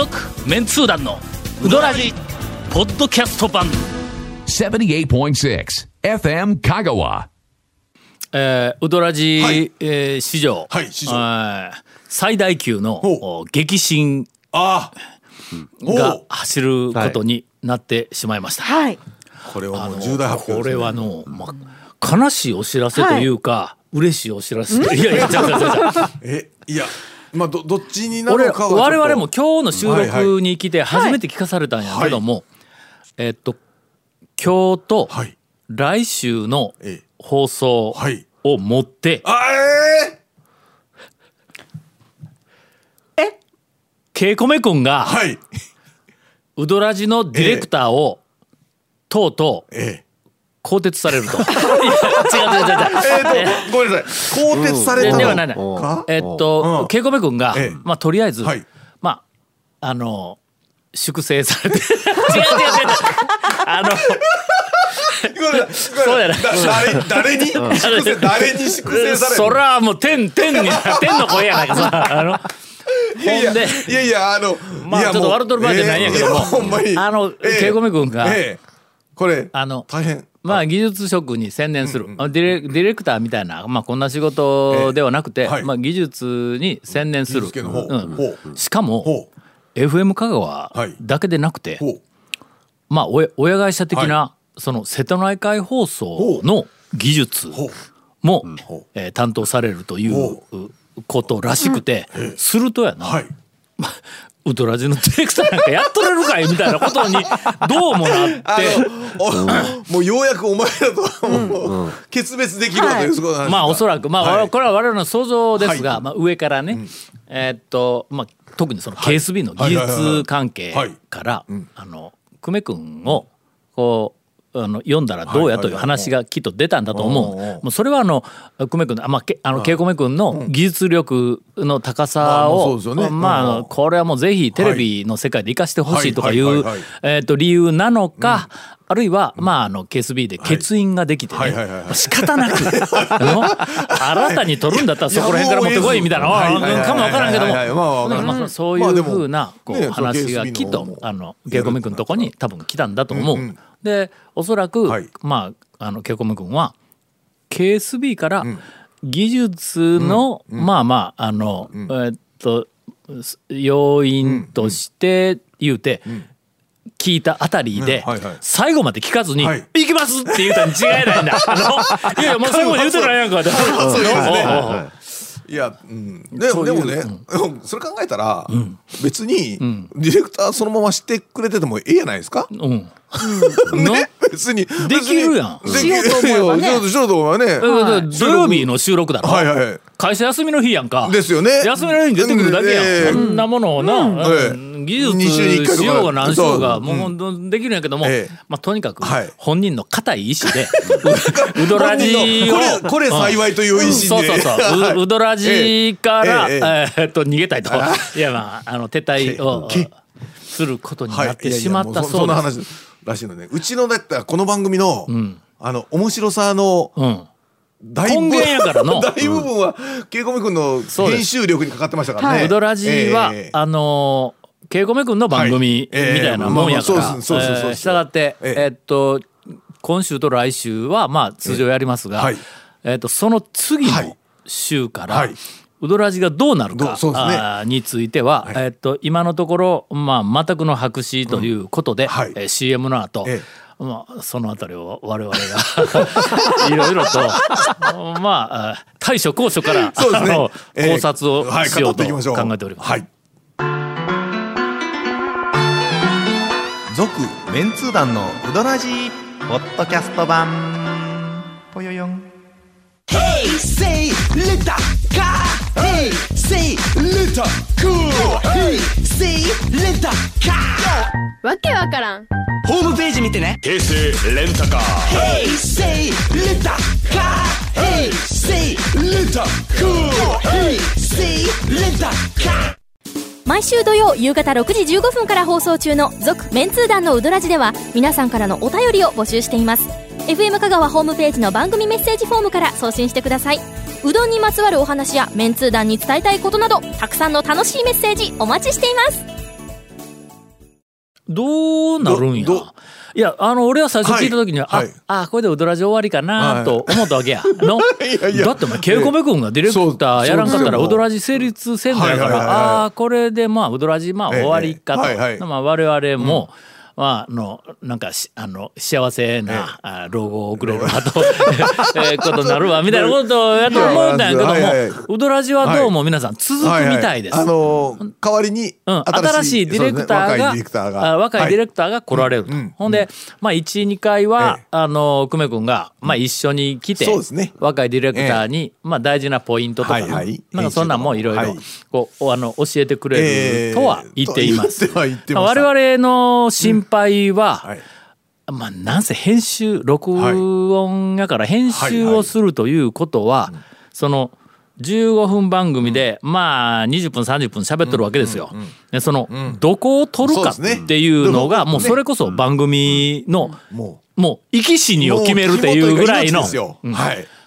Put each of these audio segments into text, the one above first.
続メンツー団のウドラジポッドキャスト版。78.6 FM Kagawa. えー、ウドラジ、はい。えー史上、はい史上。えー最大級のお激震ああがお走ることになってしまいました。はい。これはもう重大発表です、ね、これはの、まあ、悲しいお知らせというか、嬉しいお知らせ。いやいや違う違う違う。えいやまあどどっちになるかは我々も今日の収はいはい録に来て初めて聞かされたんやけども、えっと今日とはい。来週のええ。放送はいをもってあえケイコメ君ー、がはい。ウドラジのディレクターをとうとうえ更迭されると。違う違う違う違う。えー、とごめんなさい。更迭されたのでではないなえっとうん。ケイコメ君がええ。まあとりあえずはい。まああの粛清されて。違う違う違う。あのそうやな。だ誰誰に？粛清誰に粛清されるそらもう天天に天の声やないか。さあのいやいやいやいやあのまあちょっと笑っとる場合じゃないんやけども。あのえーケイコメ君がえーこれあの大変まあ技術職に専念する、ディレディレクターみたいな、まあ、こんな仕事ではなくて、まあ、技術に専念する。しかもほ FM 香川はい。だけでなくて、まあ、親親会社的な、その瀬戸内海放送の技術も、えー担当されるというほことらしくて、するとやな、はい ウトラジのディレクターなんかやっとれるかいみたいなことにどうもなって。おもうようやくお前らともう決別できるわというそういう話まあおそらく。まあ、はい。これは我々の想像ですが、はい。まあ、上からね、えーっとまあ特にその KSB の技術関係からあの久米君をこうあの読んだらどうやという話がきっと出たんだと思う。もうそれはあの久米君のあまあけあの慶米君の技術力の高まあさをですよね。まあこれはもうぜひテレビの世界で生かしてほしいとかい。はい。うえーっと理由なのか。あるいは、まあ、あの、KSB で欠員ができてね、仕方なく、新たに取るんだったらそこら辺から持ってこいみたいな、かもわからんけども、まあそういうふうなこう話がきっとあの、ケイコメ君のとこに多分来たんだと思う。うんうんで、おそらく、はい。まあ、あの、ケイコメ君は、KSB から技術の、まあまあ、あの、えーっと、要因として言うて、聞いたあたりで、最後まで聞かずに、はい。行きますって言うたに違いないんだ。いやいや、もう最後まで言うてないやんか。いや、うん、でそういうでもね、それ考えたら、別に、ディレクターそのまましてくれててもいいじゃないですか？うん。ね、別にできるやん。しようと思えばね。しようと思えばね。え土曜日の収録だろ、はいはいはい。会社休みの日やんか。ですよね。休みの日に出てくるだけやん、ええそんなものをな、ええうん。技二週に一回とか術しよう。が何しようがもうできるんやけども、ええまあ、とにかくはい。本人の固い意志で、ううどらじをこれ幸いという意思で。そうそうそう。は いううどらじから、えっと逃げたいと。いやまああの撤退をすることになってしまったそそうな話らしいのね。うちのだったらこの番組の、あの面白さのうん。大部根源やからの。大部分はケイコミ君の編集力にかかってましたからね。うどらじは、ええ。あのー、ケイコメ君の番組みたいなもんやから、したがって、えええっと、今週と来週は、まあ、通常やりますが、ええはい。えっと、その次のはい。週から、はい。うどらじがどうなるかね。については、はい。えっと、今のところ、まあ、全くの白紙ということで、はい。えー CM の後、えまあ、そのあたりを我々が いろいろとまああ対処高所から、そね。考察をはいしよう。と考えております。はい。続メンツー団のウどラじーポットキャスト版。ぽよよん。ヘイセイレタカー。ヘイセイレタクー。ヘイセイレタカー。わけわからん。ホームページ見てね。平成レンタカー。平成レタカー。平成レンタカー。平成レタカー。毎週土曜夕方6時15分から放送中の「続・メンツー団のウドラジ」では皆さんからのお便りを募集しています。FM 香川ホームページの番組メッセージフォームから送信してください。うどんにまつわるお話やメンツー団に伝えたいことなどたくさんの楽しいメッセージお待ちしています。どうなるんや？いや、あの、俺は最初聞いた時には、はい。はいあ、あ、これでウドラジ終わりかなと思ったわけや。のだってお前、ケイコメ君がディレクターやらんかったら、ウドラジ成立せんのやから、ああ、これでまあ、ウドラジまあええ終わりかと。はいはいまあ、我々も、まあ、あの、なんかし、あの、幸せな、あ老後を送れるなと、えー ことになるわ、みたいなことをやと思うんだけどもウドラジはどうも皆さん続くみたいです。ははあのー代わりにうん、新しいディレクターが若いディレクターが。あ若いディレクターが来られると、ほんで、まあ、12回は、ええ。あの久米君が、まあ、一緒に来て、そうですね。若いディレクターに、まあ、大事なポイントとか、はいはい。なんかそんなんもいろいろはい。こうあの教えてくれええ。るとは言っています。我々の心配は、はい。まあ、なんせ編集録音やから編集をするということは、その15分番組で、まあ20分30分喋ってるわけですよ。でその、どこを取るかっていうのがでももうそれこそ番組の、ももう生き死にを決めるっていうぐらいの。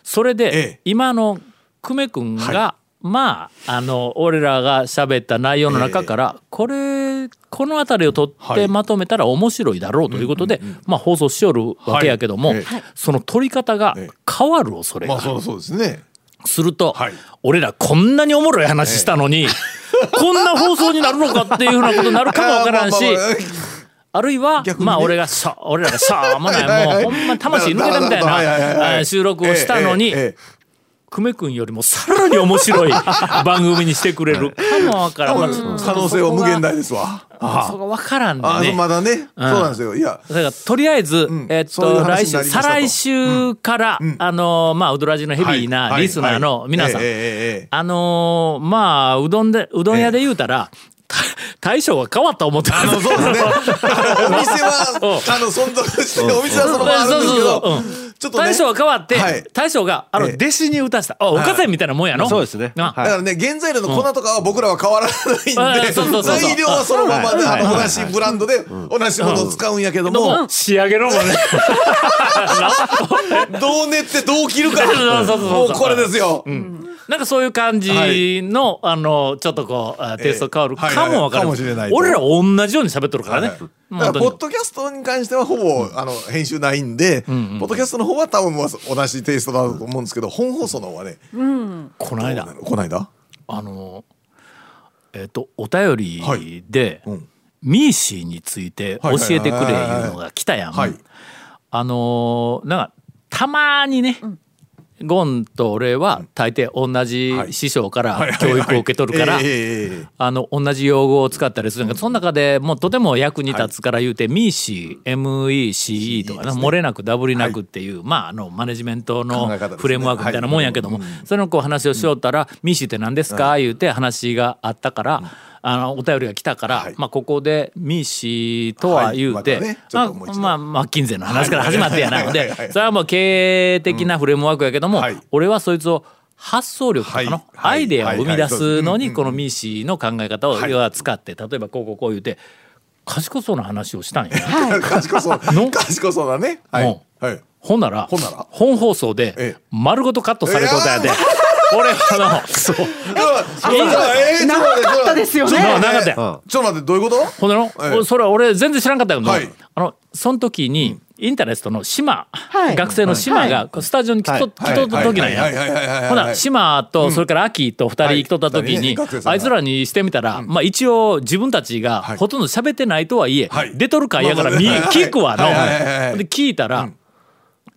それで、ええ。今の久米君が、はまああの俺らが喋った内容の中から、これこの辺りを取っはい。てまとめたら面白いだろうということで、まあ放送しよるわけやけども、はい。えその取り方がええ。変わる恐れがある、まあそうそうですね。すると、はい。俺らこんなにおもろい話したのに、こんな放送になるのかっていうふうなことになるかもわからんし。あるいは、ね。まあ俺がしょ俺らがしょうもないはいはい。もうほんま魂抜けたみたいはいはいはいはな収録をしたのに、ええええ久米君よりもさらに面白い 番組にしてくれる。かもわからん、まあ可能性は無限大ですわ。そこわからんであねーまだね。そうなんですよ。いや。だからとりあえず、ん。えっと来週再来週から、あのまあウドラジのヘビーなリスナーの皆さん、あのーまあうどんでうどん屋で言うたら、た大将が変わった思ってあのそうですね。お店はあの存続してお店はそのままあるんですけどちょっとね。大将が変わって、はい。大将があのええ。弟子に打たせた、あおかせんみたいなもんやの、そうですね。なはい。だからね原材料の粉とかは僕らは変わらないんでうん材料はそのままで同じブランドで同じものを使うんやけどでもも仕上げのもね。どう練ってどう切るか。そうそうそうそう。もうこれですよ。なんかそういう感じの、あのちょっとこうあテイスト変わるはいかもわからん、はいはいかもしれないと。俺ら同じように喋っとるからね、はい。もうだからポッ本ドキャストに関してはほぼあの編集ないんで、ポッドキャストの方は多分同じテイストだと思うんですけど本放送の方はね当にこの間。こないだあのえっ、とお便りで、うん。ミーシーについて教えてくれいうのが来たやん。はい。あのーなんかたまにね、ゴンと俺は大抵同じ師匠から教育を受け取るから、あの同じ用語を使ったりする。んだけどその中でもうとても役に立つから言うて、ミーシー MECE とか漏れなくダブりなくっていう、まああのマネジメントのフレームワークみたいなもんやけども、その子話をしよったら「ミーシーって何ですか?」言うて話があったから。あのお便りが来たから、はい。まあ、ここでミーシーとは言うて、はい。またねあ、まあマッキンゼーの話から始まってやな。のでそれはもう経営的なフレームワークやけども、はい。俺はそいつを発想力とかの、はい。アイデアを生み出すのにこのミーシーの考え方をはい要は使って例えばこうこうこう言うて賢そうな話をしたんや。賢そう。の？賢そうだね。はい。もはい。ほんならほんなら？本放送でええ。丸ごとカットされたやで。俺はあのそう。えーちょっと待ってかったですよね。ななかったよ。ちょっと待ってどういうこと？ほんでの、ええ。それは俺全然知らんかったけど、はい。あのその時にインタレストの島、はい。学生の島がスタジオに来と,、はい。来とった時なんや。ほな島とそれから秋と二人来とった時はいに、あいつらにしてみたら、まあ一応自分たちがはい。ほとんど喋ってないとはいえ、はい。出とるかやから見、まあまあ聞くわの、はい。はい。はい。はい。で聞いたら、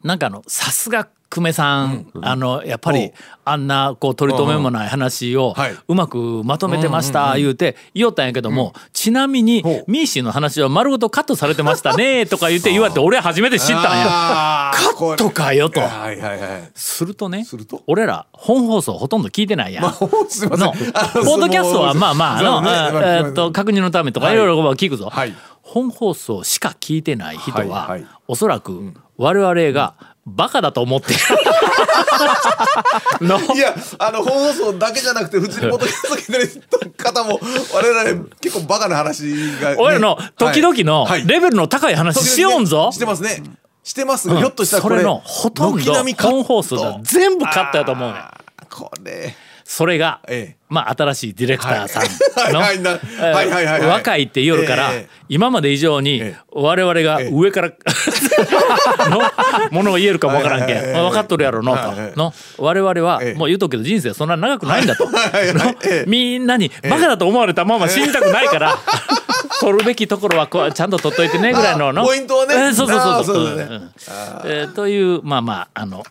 なんかあのさすが久米さん、あのやっぱりあんなこう取り留めもない話をはい。うまくまとめてました言うて言おったんやけども、ちなみにミーシーの話は丸ごとカットされてましたねとか言って言われて俺初めて知ったんや。カットかよと。はいはいはいするとねすると？俺ら本放送ほとんど聞いてないやん。すいません。のポッドキャストはまあまああの、ねあえーっと確認のためとかはい。いろいろ聞くぞ、はい。本放送しか聞いてない人は、はいはい。おそらく我々がバカだと思って いやあの本放送だけじゃなくて普通にポッドキャスト聞いてる方も我々結構バカな話がね。俺らの時々のはい。レベルの高い話しよんぞ、してますね。してますがひょっとしたらこれそれのほとんど本放送が全部カットやと思うねこれ。それが、ええ。まあ新しいディレクターさんのはい。はい。なえーはい。はい。はい。はい。若いって言うから、ええ。今まで以上にええ。我々が上から、のものを言えるかもわからんけん、分かっとるやろのと、の我々は、ええ。もう言うとくけど人生そんな長くないんだと、みんなにバカだと思われたまま死にたくないから、取るべきところはこうちゃんと取っといてねぐらいのの。あポイントはね。えーそうそうそうそう。そうだね。んえーというまあまああの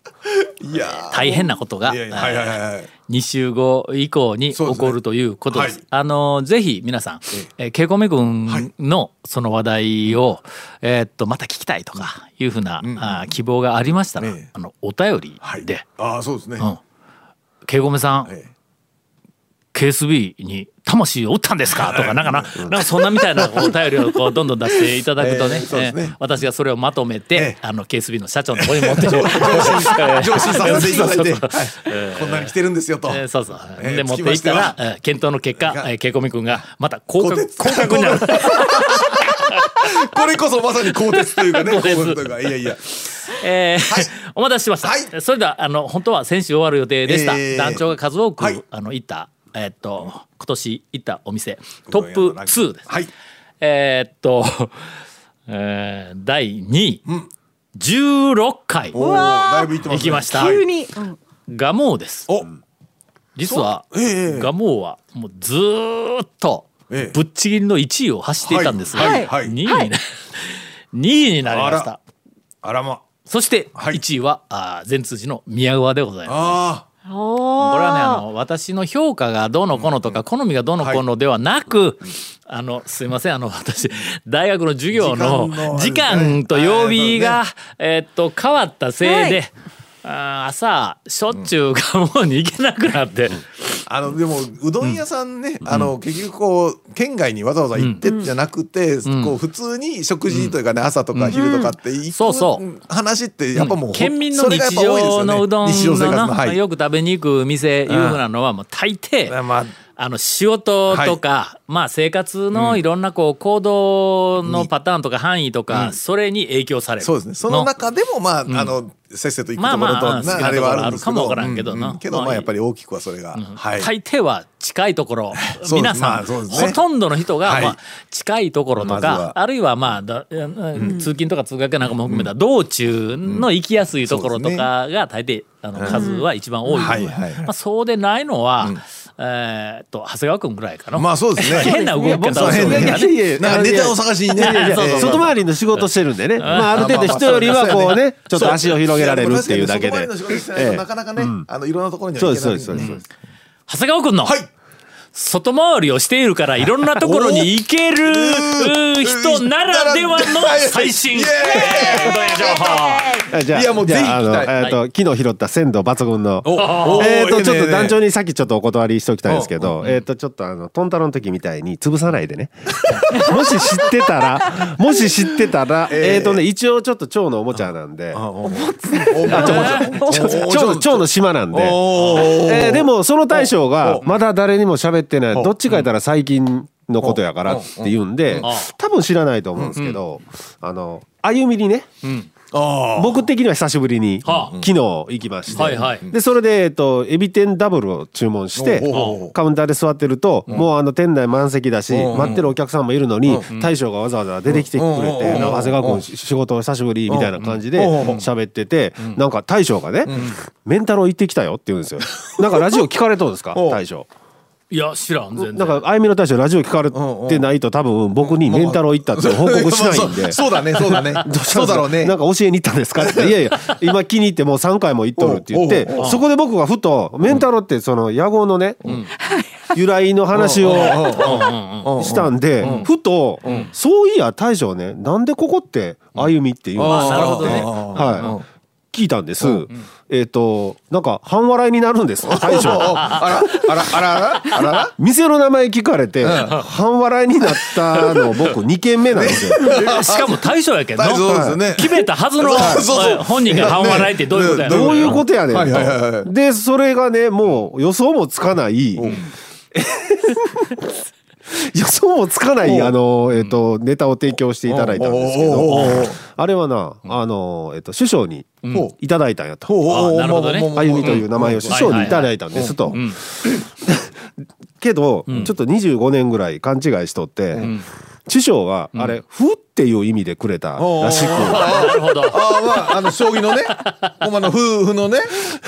いやー。大変なことがいやいやはいはいはいはい。2週後以降に起こるということです。はいあのぜひ皆さん、えー、ケイコメ君のその話題を、えーっとまた聞きたいとかいうふうな、あー希望がありましたら、ええ。あのお便りはい。で、ああそうですね。うん。ケイコメさん、ええ KSB に魂を打ったんですか？とかなんかななんかそんなみたいなお便りをこうどんどん出していただくとね, 私がそれをまとめて、ええ。あの KSB の社長のとに持って上上司させていただいて、こんなに来てるんですよと。えーそうそう。えーで持っていったら、えー検討の結果、がえー、ケイコミ君がまた降格降格になる。これこそまさに鋼鉄というかね、いうか、いやいや。えーお待たせしました。はい。それではあの本当は先週終わる予定でした。えー。団長が数多く、はい。あの行ったえーっと今年行ったお店トップ2です。はい。えーっと、えー第2位、16回おお、だいぶ行ってます、ね。行きました。急に、うんガモーです。お、実は、ええガモーはもうずーっとええぶっちぎりの1位を走っていたんですが、はいはい2位にな、2位になりました。あらま。そしてはい1位は、あー善通寺の宮川でございます。これはねあの私の評価がどうのこうのとか好みがどうのこうのではなく、あのすいませんあの私大学の授業の時時間と曜日が、はいえーっと変わったせいで、はいあー朝しょっちゅう蒲生に行けなくなって、あ。あの、でも、うどん屋さんね、あの、結局こう、県外にわざわざ行ってじゃなくて、こう、普通に食事というかね、朝とか昼とかって行くそうそう。話って、やっぱもう、県民の日常のうどんの。よく食べに行く店いうふうなのはもう大抵、まあ、あの仕事とか、まあ生活のいろんなこう行動のパターンとか範囲とか、それに影響される。そうですね。その中でも、まあ、あの、せっせと行くところと、まあまああれはあるんですけど。かもわからんけどな。うん。うん。けど、まあまあ、やっぱり大きくはそれが。はい。大抵は近いところす皆さん、まあね。ほとんどの人が、はい。まあ、近いところとか、あるいはまあだ、うん通勤とか通学なんかも含めた道中の行きやすいところとかが大抵あの数は一番多いう。はいはいまあ、そうでないのは、えーっと長谷川君ぐらいかな。まあ、そうですね。変な動き方をする。そう変なからね。いやいやなんかネタを探しにね。外回りの仕事してるんでね、まあ、ある程度人よりはこうねちょっと足を広げられるっていうだけで。外回りの仕事してないとなかなかね、あのいろんなところにはそう行けないですそうですそうです。長谷川君の、はい。外回りをしているからいろんなところに行ける 人ならではの最新イエーイ。うどん屋情報。あじゃあいやもうぜひの聞きたい。えっと昨日拾った鮮度抜群の。おえっとちょっと団長に。にさっきちょっとお断りしておきたいんですけどえっとちょっとあのトンタロの時みたいに潰さないでね。もし知ってたら もし知ってたらえっとね一応ちょっと蝶のおもちゃなんで。お蝶蝶の島なんで。おえーでもその大将がおまだ誰にも喋ってないおどっちか言ったら最近のことやからって言うんでお多分知らないと思うんですけどあの歩みにねあ僕的には久しぶりにはあ。昨日行きまして、でそれで、えっと、エビ天ダブルを注文してカウンターで座ってると、もうあの店内満席だし、うん。待ってるお客さんもいるのに、大将がわざわざ出てきてくれて、長谷川君仕事久しぶりみたいな感じでうん。喋ってて、なんか大将がね、メンタロ行ってきたよって言うんですよ。なんかラジオ聞かれとんですか？お大将。いや知らん全然。なんかあゆみの大将ラジオ聞かれてないと多分僕にメンタロ行ったって報告しないんで。そうだねそうだね そうだろうねなんか教えに行ったんですかって。いやいや、今気に入ってもう3回も行っとるって言ってそこで僕がふと、メンタロってその野号のね、由来の話をしたんで、ふと、そういや大将ね、なんでここって歩みって言うんですあーなるほどねはい。聞いたんです。えっと、なんか半笑いになるんです、大将。あらあらあらあらあら。ら店の名前聞かれて、半笑いになったの僕2軒目なんですよ。しかも大将やけんの。大将ですよね。決めたはずのそうそう本人が半笑いってどういうことやどういうことやねん。はいはいはいはと。で、それがね、もう予想もつかない、予想もつかないあの、えっとネタを提供していただいたんですけど。あれはなあの、えっと首相にいただいたんやと。なるほどね。まあゆみという名前を首相にいただいたんですと。ん。けど、ちょっと25年ぐらい勘違いしとって、師匠があれ「ふ」っていう意味でくれたらしく。なるほど。ああまああの将棋のね。ほんまの夫婦のね。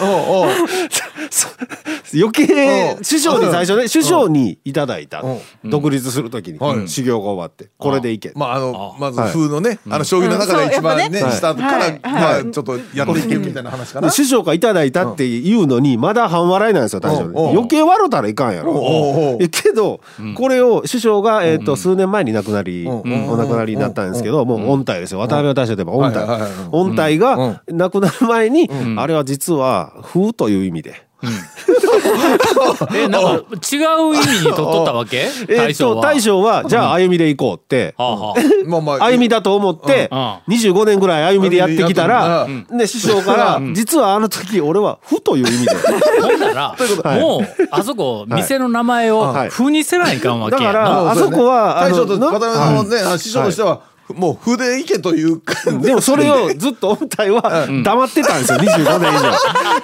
おうおう 余計うん師匠に最初ね師匠にいただいた。うん。独立するときにはい修行が終わって。これでいけ。まああのまずはい。風のねあの将棋の中で一番ね下からはい。まあちょっとやっていけるみたいな話かな。で師匠がいただいたって言うのにまだ半笑いなんですよ大将余計笑うたらいかんやろ。けどこれを師匠がえっと数年前に亡くなりうん。お亡くなりになったんですけどもう音体ですよ。渡辺大将といえば音体音体が亡くなる前にあれは実は風という意味で え、なんか違う意味にとっとったわけ？えっと大将は？大将はじゃあ歩みで行こうって。はあは まあまあ。歩みだと思ってうん。25年ぐらい歩みでやってきたらうん。で師匠から「実はあの時俺は負という意味で」あ ほんなら、はい。もう、あそこ、店の名前をはい。風にせないかんわけだやな。からあそこはあ大将との渡辺さんのね師匠としてはもう筆いけというかでもそれをずっと音体は黙ってたんですよ25年以上。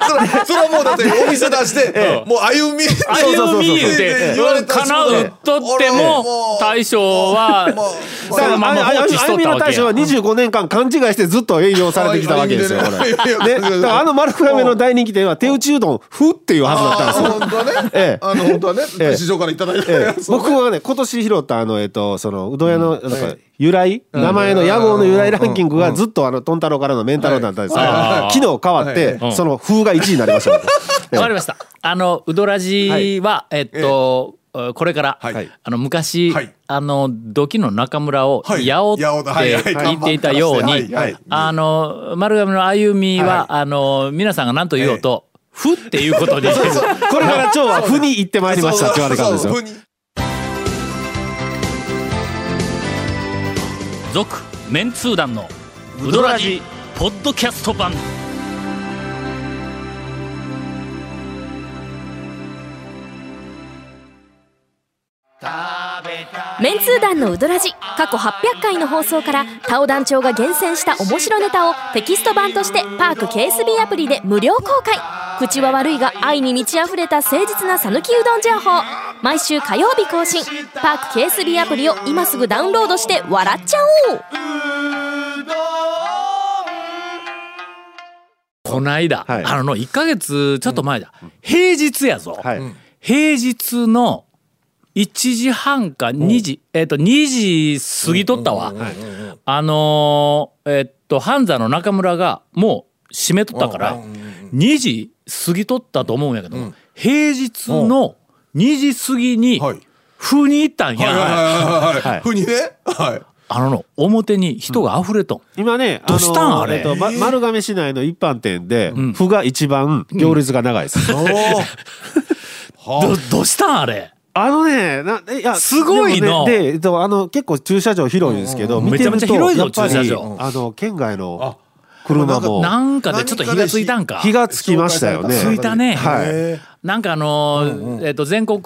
それそれはもうだってお店出してもう歩み歩み言うて言われ、たかなうとっても、大将は、そのまま放置しとあゆみったわけやの大将は。25年間勘違いしてずっと営業されてきたわけですよ。これね、だからあの丸亀の大人気店は手打ちうどん「ふ」っていうはずだったんですよ。本当はね、ええあの本当はね、ええ師匠からいただいた僕はね今年拾ったあのえっとそのうどん屋のなんか由来、名前の屋号の由来ランキングがずっとあのトン太郎からのメンタロウだったんですけど、はい昨日変わって、はい。その風が1位になりました。わかりました。あの、うどらじは、えっと、これから、はい。あの昔、はい。あの土器の中村をはい。八尾って八尾だ。はいはい。聞いていたようにあの丸亀の歩みは、あの皆さんが何と言おうと「ふ」っていうことに。これから今日は風に行ってまいりましたって言われたんですよ続メンツー団のウドラジポッドキャスト版。メンツー団のウドラジ過去800回の放送からタオ団長が厳選した面白ネタをテキスト版としてパーク KSB アプリで無料公開。口は悪いが愛に満ち溢れた誠実な讃岐うどん情報。毎週火曜日更新。パーク KSB アプリを今すぐダウンロードして笑っちゃおう。こないだ、はい。あの1ヶ月ちょっと前だ、平日やぞ、はい。平日の1時半か2時、えっ、と2時過ぎとったわ、あのーえっと半座の中村がもう閉めとったから2時過ぎとったと思うんやけど、平日の2時過ぎにはい。風に行ったんや、はにね？はい。あのの表に人が溢れと。ん、今ね、どうしたんあれ？えっと、ま丸亀市内の一般店で、麩が一番行列が長いです。おお。どどうしたんあれ？あのね、な、いや、すごいなでもねで、えっと、あの、結構駐車場広いんですけど、見てるとめちゃめちゃ広いぞやっぱり駐車場。あの、県外の車も、なんかでちょっと火がついたんか。火がつきましたよね。ついたね。はい。へなんかあのーえっと全国、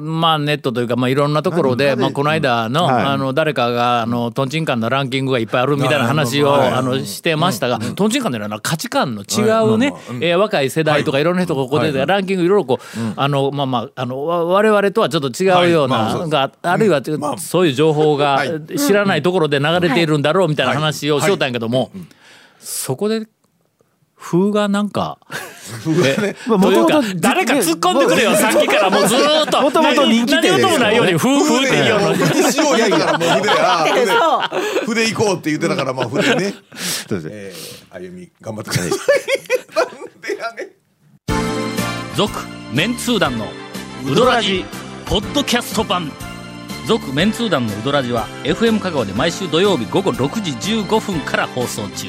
まあネットというかまあいろんなところで、まあこの間の、はい。あの誰かがあのトンチンカンのランキングがいっぱいあるみたいな話を、はい。あのしてましたが、トンチンカンのような価値観の違うね、えー若い世代とかいろんな人がここで、ランキングいろいろこう、あのまあまああのわ我々とはちょっと違うような、があるいは、そういう情報がはい。知らないところで流れているんだろうみたいな話をしようたんやけども、そこで風がなんか。えまあというか元々誰か突っ込んでくれよさっきから。もうずーっと。元々人気店何事もないようにふうふうって言うような筆にしよう言うたからもう筆筆行こうって言ってたからまあ筆ね。えー、歩み頑張ってください。なんでやねん。続メンツー団のウドラジポッドキャスト版。続メンツー団のウドラジは FM 香川で毎週土曜日午後6時15分から放送中